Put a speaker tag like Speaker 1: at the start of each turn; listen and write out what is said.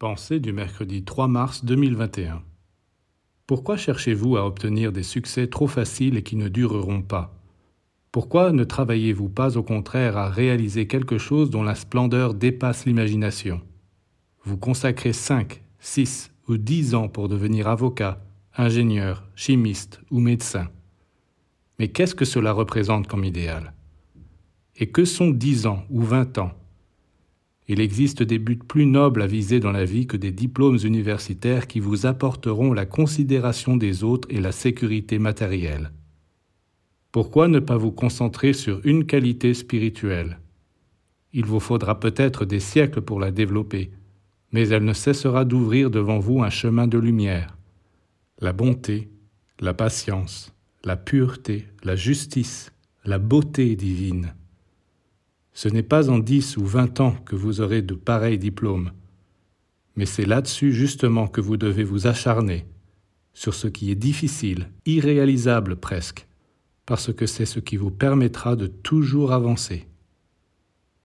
Speaker 1: Pensée du mercredi 3 mars 2021. Pourquoi cherchez-vous à obtenir des succès trop faciles et qui ne dureront pas? Pourquoi ne travaillez-vous pas au contraire à réaliser quelque chose dont la splendeur dépasse l'imagination? Vous consacrez 5, 6 ou 10 ans pour devenir avocat, ingénieur, chimiste ou médecin. Mais qu'est-ce que cela représente comme idéal? Et que sont 10 ans ou 20 ans? Il existe des buts plus nobles à viser dans la vie que des diplômes universitaires qui vous apporteront la considération des autres et la sécurité matérielle. Pourquoi ne pas vous concentrer sur une qualité spirituelle? Il vous faudra peut-être des siècles pour la développer, mais elle ne cessera d'ouvrir devant vous un chemin de lumière. La bonté, la patience, la pureté, la justice, la beauté divine. Ce n'est pas en dix ou vingt ans que vous aurez de pareils diplômes, mais c'est là-dessus justement que vous devez vous acharner, sur ce qui est difficile, irréalisable presque, parce que c'est ce qui vous permettra de toujours avancer.